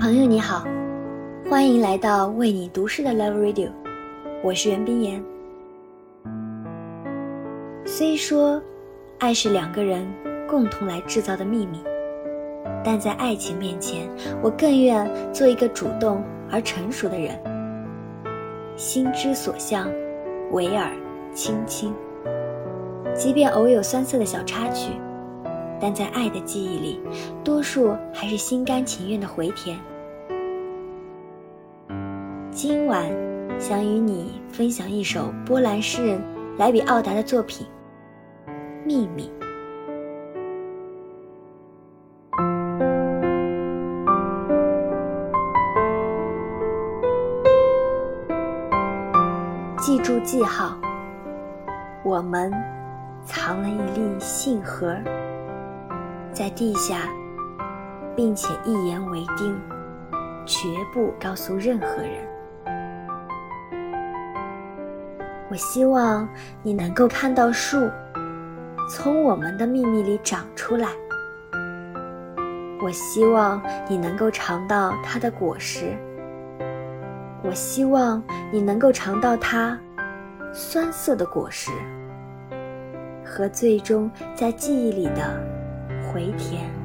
朋友你好，欢迎来到为你读诗的 Love Radio，我是袁冰妍。虽说爱是两个人共同来制造的秘密，但在爱情面前，我更愿做一个主动而成熟的人。心之所向，唯尔轻轻。即便偶有酸涩的小插曲，但在爱的记忆里，多数还是心甘情愿的回填。今晚想与你分享一首波兰诗人莱比奥达的作品《秘密》。记住记号，我们藏了一粒信盒，在地下，并且一言为定，绝不告诉任何人。我希望你能够看到树从我们的秘密里长出来。我希望你能够尝到它的果实。我希望你能够尝到它酸涩的果实和最终在记忆里的回甜。